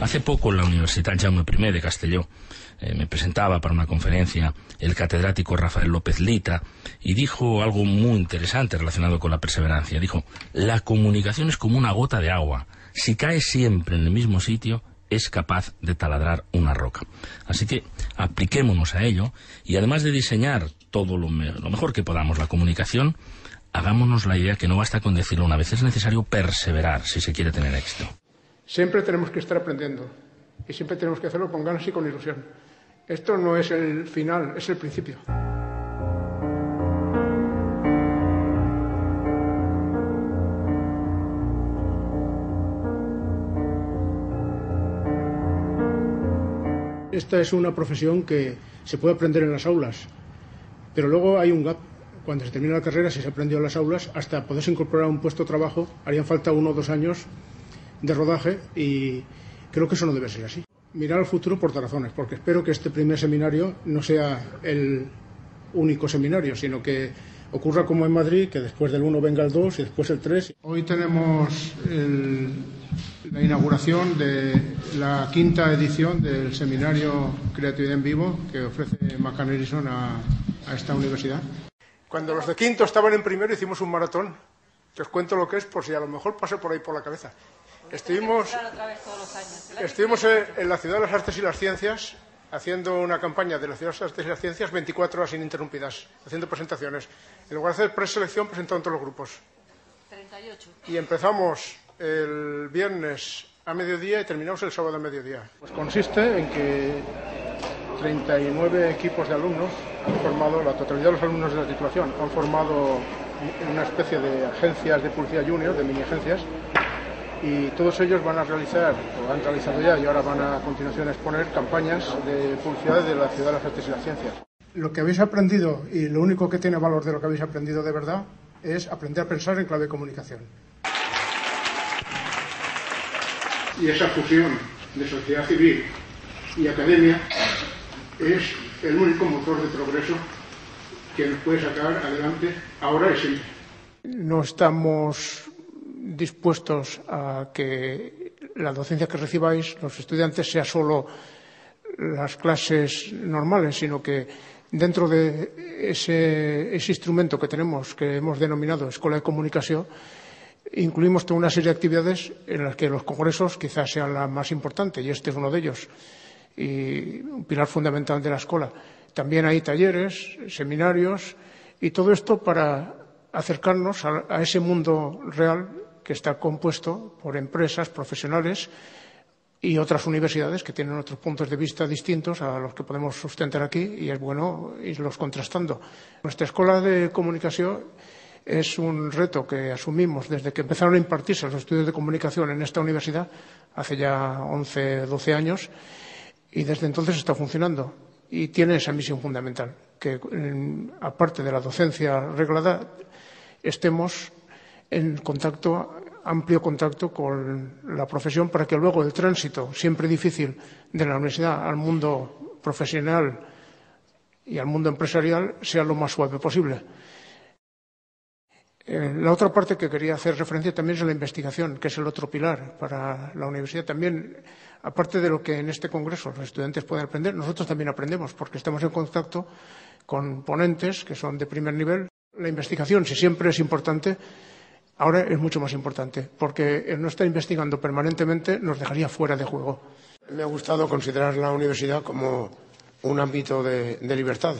Hace poco la Universidad Jaume I de Castelló eh, me presentaba para una conferencia el catedrático Rafael López Lita y dijo algo muy interesante relacionado con la perseverancia. Dijo, la comunicación es como una gota de agua. Si cae siempre en el mismo sitio, es capaz de taladrar una roca. Así que apliquémonos a ello y además de diseñar todo lo, lo mejor que podamos la comunicación, hagámonos la idea que no basta con decirlo una vez, es necesario perseverar si se quiere tener éxito. Siempre tenemos que estar aprendiendo y siempre tenemos que hacerlo con ganas y con ilusión. Esto no es el final, es el principio. Esta es una profesión que se puede aprender en las aulas, pero luego hay un gap. Cuando se termina la carrera, si se aprendió en las aulas, hasta poderse incorporar a un puesto de trabajo, harían falta uno o dos años de rodaje y creo que eso no debe ser así. Mirar al futuro por dos razones, porque espero que este primer seminario no sea el único seminario, sino que ocurra como en Madrid, que después del 1 venga el 2 y después el 3. Hoy tenemos la inauguración de la quinta edición del seminario Creatividad en Vivo que ofrece Macan a, a esta universidad. Cuando los de quinto estaban en primero hicimos un maratón, que os cuento lo que es por si a lo mejor pase por ahí por la cabeza. Estuvimos, estuvimos en la Ciudad de las Artes y las Ciencias haciendo una campaña de la Ciudad de las Artes y las Ciencias 24 horas ininterrumpidas, haciendo presentaciones. En lugar de hacer preselección, presentaron todos los grupos. 38. Y empezamos el viernes a mediodía y terminamos el sábado a mediodía. Pues consiste en que 39 equipos de alumnos han formado, la totalidad de los alumnos de la titulación han formado una especie de agencias de publicidad junior, de mini agencias, y todos ellos van a realizar, o han realizado ya y ahora van a, continuación a exponer campañas de publicidad de la ciudad de las artes y las ciencias. Lo que habéis aprendido y lo único que tiene valor de lo que habéis aprendido de verdad es aprender a pensar en clave de comunicación. Y esa fusión de sociedad civil y academia es el único motor de progreso que nos puede sacar adelante ahora y siempre. No estamos dispuestos a que la docencia que recibáis, los estudiantes, sea solo las clases normales, sino que dentro de ese, instrumento que tenemos, que hemos denominado Escuela de Comunicación, incluimos toda una serie de actividades en las que los congresos quizás sean la más importante, y este es uno de ellos, y un pilar fundamental de la escuela. También hay talleres, seminarios, y todo esto para acercarnos a ese mundo real que está compuesto por empresas profesionales y otras universidades que tienen otros puntos de vista distintos a los que podemos sustentar aquí y es bueno irlos contrastando. Nuestra escuela de comunicación es un reto que asumimos desde que empezaron a impartirse los estudios de comunicación en esta universidad hace ya 11, 12 años y desde entonces está funcionando y tiene esa misión fundamental, que aparte de la docencia reglada estemos en contacto, amplio contacto con la profesión para que luego el tránsito, siempre difícil, de la universidad al mundo profesional y al mundo empresarial sea lo más suave posible. Eh, la otra parte que quería hacer referencia también es la investigación, que es el otro pilar para la universidad. También, aparte de lo que en este congreso los estudiantes pueden aprender, nosotros también aprendemos, porque estamos en contacto con ponentes que son de primer nivel. La investigación, si siempre es importante, Ahora es mucho más importante, porque el no estar investigando permanentemente nos dejaría fuera de juego. Me ha gustado considerar la universidad como un ámbito de, libertad.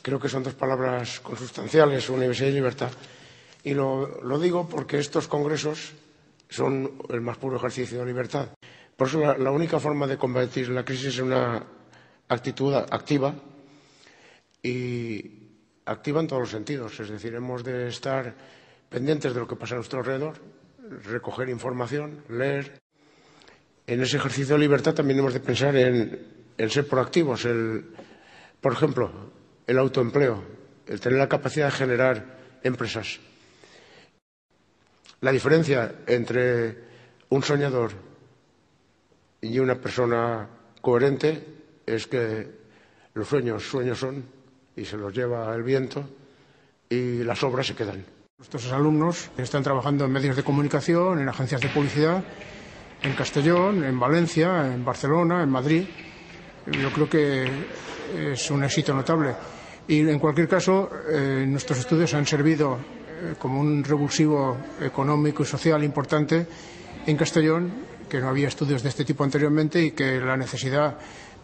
Creo que son dos palabras consustanciales, universidad y libertad. Y lo, digo porque estos congresos son el más puro ejercicio de libertad. Por eso la, la única forma de combatir la crisis es una actitud activa y activa en todos los sentidos. Es decir, hemos de estar pendientes de lo que pasa a nuestro alrededor, recoger información, leer. En ese ejercicio de libertad también hemos de pensar en, ser proactivos, por ejemplo, el autoempleo, el tener la capacidad de generar empresas. La diferencia entre un soñador y una persona coherente es que los sueños sueños son y se los lleva el viento y las obras se quedan. Nuestros alumnos están trabajando en medios de comunicación, en agencias de publicidad en Castellón, en Valencia, en Barcelona, en Madrid. Yo creo que es un éxito notable. Y en cualquier caso, eh, nuestros estudios han servido eh, como un revulsivo económico y social importante en Castellón, que no había estudios de este tipo anteriormente y que la necesidad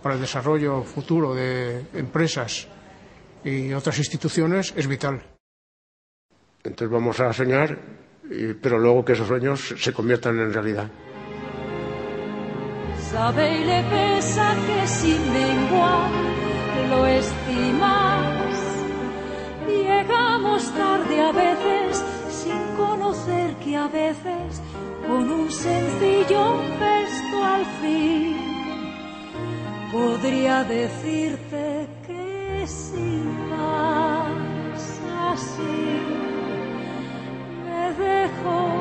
para el desarrollo futuro de empresas y otras instituciones es vital. Entonces vamos a soñar, pero luego que esos sueños se conviertan en realidad. Sabe y le pesa que sin menguar lo estimas. Llegamos tarde a veces sin conocer que a veces con un sencillo gesto al fin podría decirte que si vas así dejo.